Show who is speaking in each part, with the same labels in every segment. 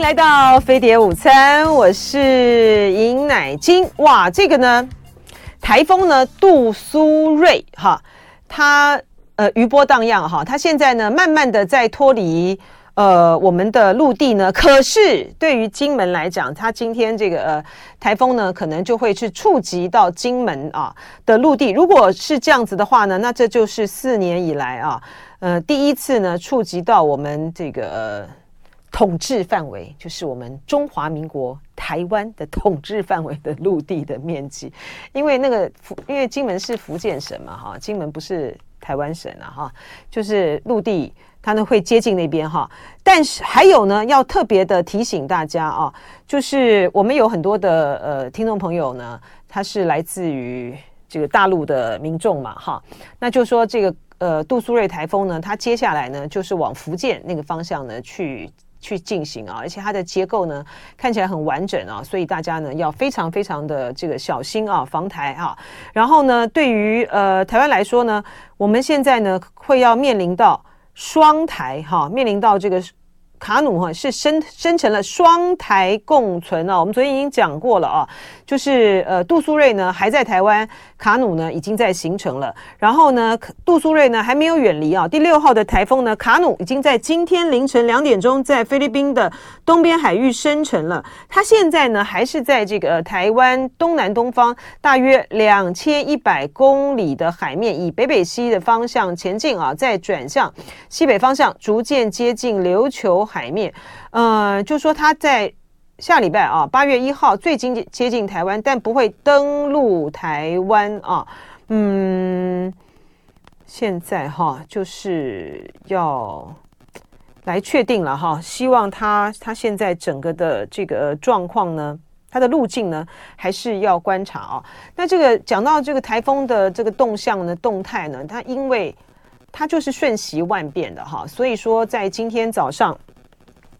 Speaker 1: 迎来到飞碟午餐，我是尹乃金。哇，这个呢，台风呢杜苏芮哈，它呃余波荡漾哈，它现在呢慢慢的在脱离呃我们的陆地呢。可是对于金门来讲，它今天这个呃台风呢，可能就会去触及到金门啊的陆地。如果是这样子的话呢，那这就是四年以来啊，呃第一次呢触及到我们这个。统治范围就是我们中华民国台湾的统治范围的陆地的面积，因为那个福，因为金门是福建省嘛，哈，金门不是台湾省啊，哈，就是陆地它呢会接近那边哈，但是还有呢，要特别的提醒大家啊，就是我们有很多的呃听众朋友呢，他是来自于这个大陆的民众嘛，哈，那就说这个呃杜苏芮台风呢，它接下来呢就是往福建那个方向呢去。去进行啊，而且它的结构呢看起来很完整啊，所以大家呢要非常非常的这个小心啊，防台啊。然后呢，对于呃台湾来说呢，我们现在呢会要面临到双台哈，面临到这个。卡努哈是生生成了双台共存啊，我们昨天已经讲过了啊，就是呃杜苏芮呢还在台湾，卡努呢已经在形成了，然后呢杜苏芮呢还没有远离啊，第六号的台风呢卡努已经在今天凌晨两点钟在菲律宾的东边海域生成了，它现在呢还是在这个台湾东南东方大约两千一百公里的海面，以北北西的方向前进啊，再转向西北方向，逐渐接近琉球。海面，呃，就说他在下礼拜啊，八月一号最近接近台湾，但不会登陆台湾啊。嗯，现在哈就是要来确定了哈，希望他他现在整个的这个状况呢，它的路径呢，还是要观察啊。那这个讲到这个台风的这个动向呢、动态呢，它因为它就是瞬息万变的哈，所以说在今天早上。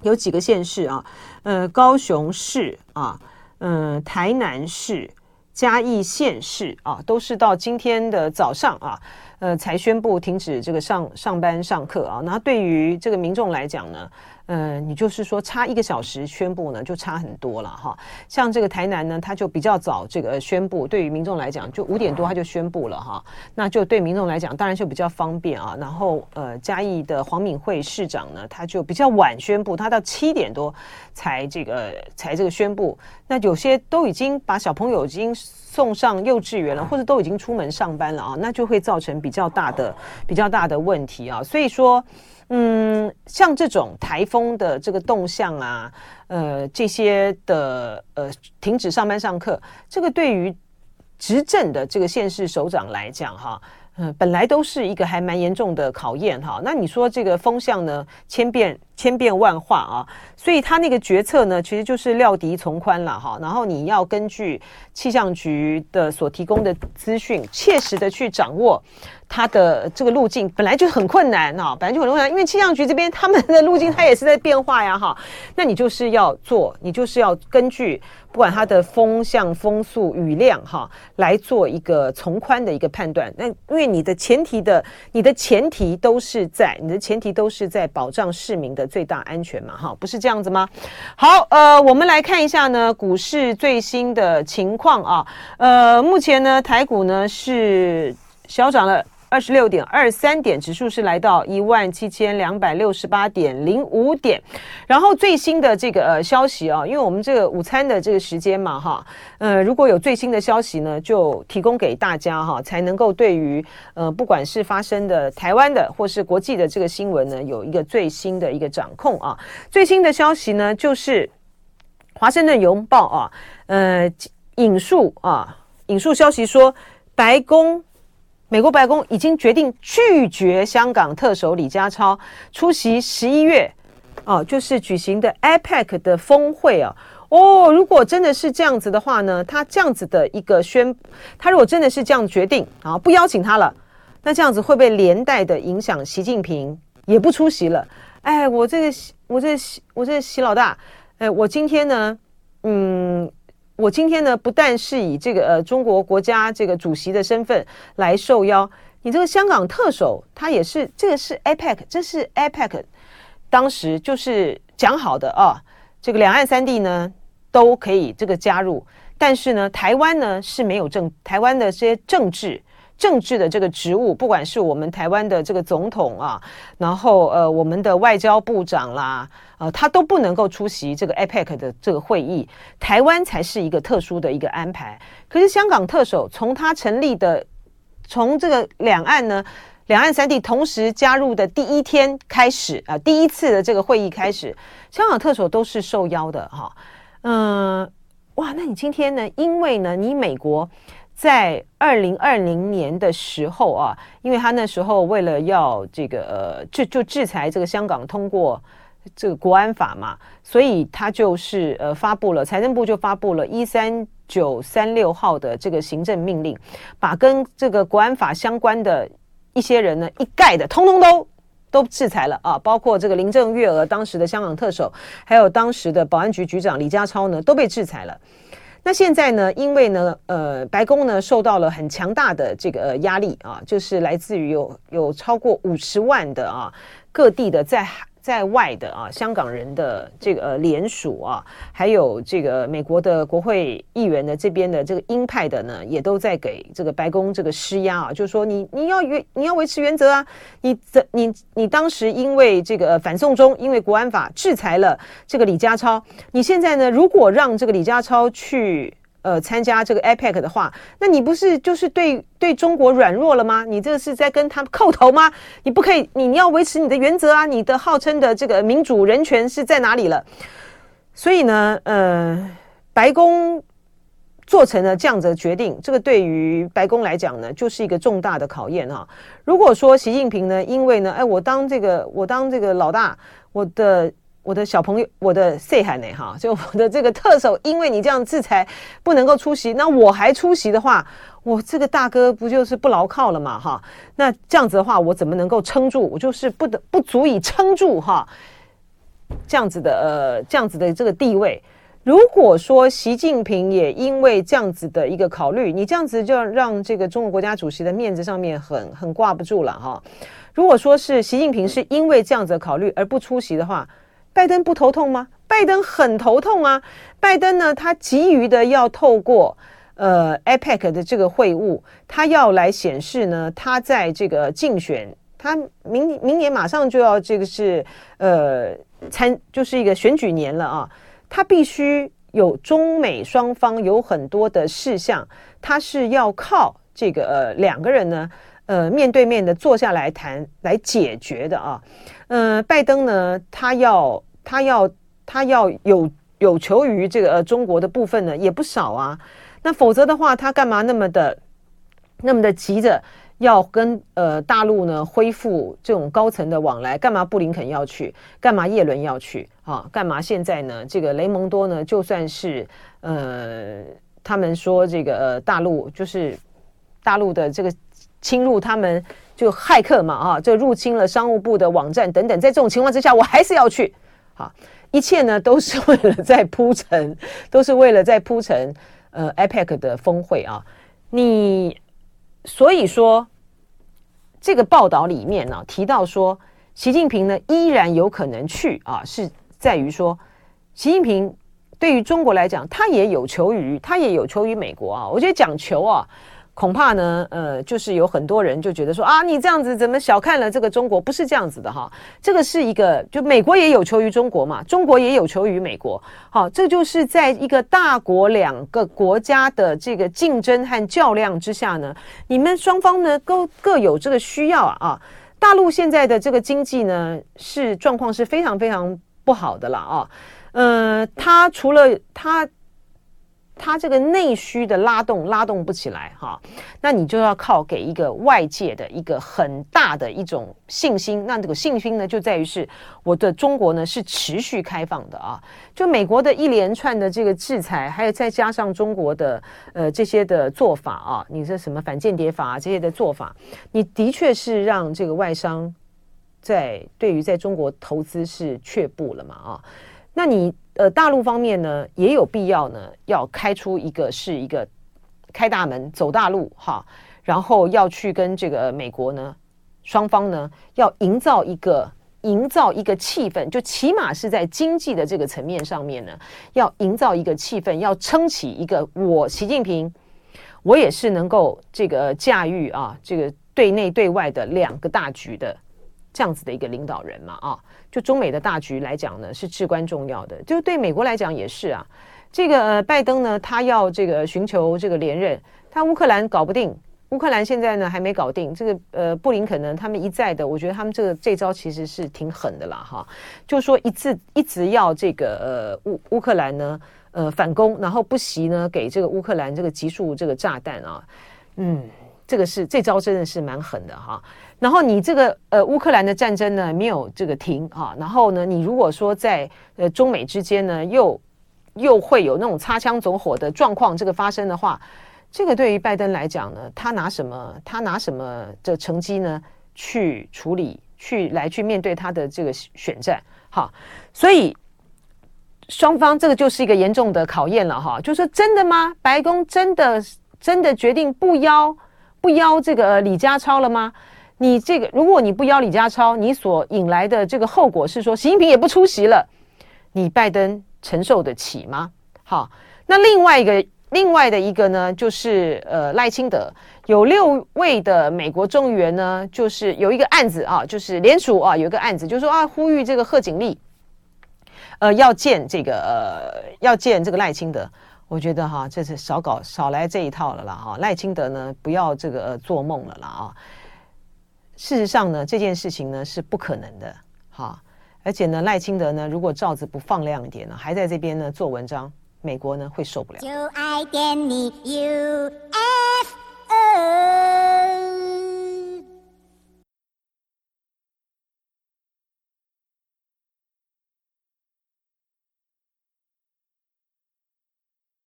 Speaker 1: 有几个县市啊，呃，高雄市啊，嗯、呃，台南市、嘉义县市啊，都是到今天的早上啊，呃，才宣布停止这个上上班上课啊。那对于这个民众来讲呢？嗯，你就是说差一个小时宣布呢，就差很多了哈。像这个台南呢，他就比较早这个宣布，对于民众来讲，就五点多他就宣布了哈。那就对民众来讲，当然就比较方便啊。然后呃，嘉义的黄敏惠市长呢，他就比较晚宣布，他到七点多才这个才这个宣布。那有些都已经把小朋友已经送上幼稚园了，或者都已经出门上班了啊，那就会造成比比较大的比较大的问题啊。所以说。嗯，像这种台风的这个动向啊，呃，这些的呃停止上班上课，这个对于执政的这个县市首长来讲，哈，嗯，本来都是一个还蛮严重的考验，哈。那你说这个风向呢，千变千变万化啊，所以他那个决策呢，其实就是料敌从宽了，哈。然后你要根据气象局的所提供的资讯，切实的去掌握。它的这个路径本来就很困难哈，本来就很困难，因为气象局这边他们的路径它也是在变化呀哈。那你就是要做，你就是要根据不管它的风向、风速、雨量哈，来做一个从宽的一个判断。那因为你的前提的，你的前提都是在，你的前提都是在保障市民的最大安全嘛哈，不是这样子吗？好，呃，我们来看一下呢股市最新的情况啊，呃，目前呢台股呢是小涨了。二十六点二三点，指数是来到一万七千两百六十八点零五点。然后最新的这个呃消息啊，因为我们这个午餐的这个时间嘛哈，呃，如果有最新的消息呢，就提供给大家哈，才能够对于呃不管是发生的台湾的或是国际的这个新闻呢，有一个最新的一个掌控啊。最新的消息呢，就是华盛顿邮报啊，呃，引述啊，引述消息说，白宫。美国白宫已经决定拒绝香港特首李家超出席十一月哦，就是举行的 APEC 的峰会啊。哦，如果真的是这样子的话呢，他这样子的一个宣，他如果真的是这样决定啊，不邀请他了，那这样子会不会连带的影响习近平也不出席了？哎，我这个我这个我这个习老大，哎，我今天呢，嗯。我今天呢，不但是以这个呃中国国家这个主席的身份来受邀，你这个香港特首他也是，这个是 APEC，这是 APEC，当时就是讲好的啊，这个两岸三地呢都可以这个加入，但是呢，台湾呢是没有政，台湾的这些政治。政治的这个职务，不管是我们台湾的这个总统啊，然后呃，我们的外交部长啦，呃，他都不能够出席这个 APEC 的这个会议。台湾才是一个特殊的一个安排。可是香港特首从他成立的，从这个两岸呢，两岸三地同时加入的第一天开始啊，第一次的这个会议开始，香港特首都是受邀的哈。嗯，哇，那你今天呢？因为呢，你美国。在二零二零年的时候啊，因为他那时候为了要这个呃，就就制裁这个香港通过这个国安法嘛，所以他就是呃发布了财政部就发布了一三九三六号的这个行政命令，把跟这个国安法相关的一些人呢一概的通通都都制裁了啊，包括这个林郑月娥当时的香港特首，还有当时的保安局局长李家超呢都被制裁了。那现在呢？因为呢，呃，白宫呢受到了很强大的这个压力啊，就是来自于有有超过五十万的啊各地的在。在外的啊，香港人的这个呃联署啊，还有这个美国的国会议员的这边的这个鹰派的呢，也都在给这个白宫这个施压啊，就是说你你要原你要维持原则啊，你这你你当时因为这个反送中，因为国安法制裁了这个李家超，你现在呢，如果让这个李家超去。呃，参加这个 APEC 的话，那你不是就是对对中国软弱了吗？你这是在跟他们叩头吗？你不可以，你你要维持你的原则啊！你的号称的这个民主人权是在哪里了？所以呢，呃，白宫做成了这样子的决定，这个对于白宫来讲呢，就是一个重大的考验哈。如果说习近平呢，因为呢，哎，我当这个我当这个老大，我的。我的小朋友，我的细汉呢？哈，就我的这个特首，因为你这样制裁不能够出席，那我还出席的话，我这个大哥不就是不牢靠了嘛？哈，那这样子的话，我怎么能够撑住？我就是不得不足以撑住哈，这样子的呃，这样子的这个地位。如果说习近平也因为这样子的一个考虑，你这样子就让这个中国国家主席的面子上面很很挂不住了哈。如果说是习近平是因为这样子考虑而不出席的话，拜登不头痛吗？拜登很头痛啊！拜登呢，他急于的要透过呃 APEC 的这个会晤，他要来显示呢，他在这个竞选，他明明年马上就要这个是呃参，就是一个选举年了啊，他必须有中美双方有很多的事项，他是要靠这个呃两个人呢，呃面对面的坐下来谈来解决的啊。呃，拜登呢，他要他要他要有有求于这个呃中国的部分呢，也不少啊。那否则的话，他干嘛那么的那么的急着要跟呃大陆呢恢复这种高层的往来？干嘛布林肯要去？干嘛叶伦要去？啊，干嘛现在呢？这个雷蒙多呢，就算是呃，他们说这个呃大陆就是大陆的这个侵入他们。就骇客嘛，啊，就入侵了商务部的网站等等，在这种情况之下，我还是要去，好，一切呢都是为了在铺陈，都是为了在铺陈，呃，APEC 的峰会啊，你所以说这个报道里面呢、提到说，习近平呢依然有可能去啊，是在于说，习近平对于中国来讲，他也有求于他也有求于美国啊，我觉得讲求啊。恐怕呢，呃，就是有很多人就觉得说啊，你这样子怎么小看了这个中国？不是这样子的哈，这个是一个，就美国也有求于中国嘛，中国也有求于美国，好，这就是在一个大国两个国家的这个竞争和较量之下呢，你们双方呢都各有这个需要啊，大陆现在的这个经济呢是状况是非常非常不好的了啊，呃，它除了它。它这个内需的拉动拉动不起来哈，那你就要靠给一个外界的一个很大的一种信心。那这个信心呢，就在于是我的中国呢是持续开放的啊。就美国的一连串的这个制裁，还有再加上中国的呃这些的做法啊，你说什么反间谍法啊这些的做法，你的确是让这个外商在对于在中国投资是却步了嘛啊？那你。呃，大陆方面呢，也有必要呢，要开出一个是一个开大门走大路哈，然后要去跟这个美国呢，双方呢要营造一个营造一个气氛，就起码是在经济的这个层面上面呢，要营造一个气氛，要撑起一个我习近平，我也是能够这个驾驭啊，这个对内对外的两个大局的这样子的一个领导人嘛啊，就中美的大局来讲呢，是至关重要的，就对美国来讲也是啊。这个，拜登呢，他要这个寻求这个连任，他乌克兰搞不定。乌克兰现在呢还没搞定，这个呃布林肯呢，他们一再的，我觉得他们这个这招其实是挺狠的啦哈，就说一直一直要这个呃乌乌克兰呢呃反攻，然后不惜呢给这个乌克兰这个集束这个炸弹啊，嗯，这个是这招真的是蛮狠的哈。然后你这个呃乌克兰的战争呢没有这个停啊，然后呢你如果说在呃中美之间呢又又会有那种擦枪走火的状况这个发生的话。这个对于拜登来讲呢，他拿什么？他拿什么的成绩呢？去处理，去来去面对他的这个选战，哈。所以双方这个就是一个严重的考验了，哈。就说真的吗？白宫真的真的决定不邀不邀这个李家超了吗？你这个如果你不邀李家超，你所引来的这个后果是说习近平也不出席了，你拜登承受得起吗？好，那另外一个。另外的一个呢，就是呃赖清德有六位的美国众议员呢，就是有一个案子啊，就是联署啊，有一个案子，就是说啊，呼吁这个贺锦丽，呃，要见这个呃，要见这个赖清德。我觉得哈，这是少搞少来这一套了啦哈。赖清德呢，不要这个做梦了啦啊。事实上呢，这件事情呢是不可能的哈。而且呢，赖清德呢，如果罩子不放亮一点呢，还在这边呢做文章。美国呢会受不了。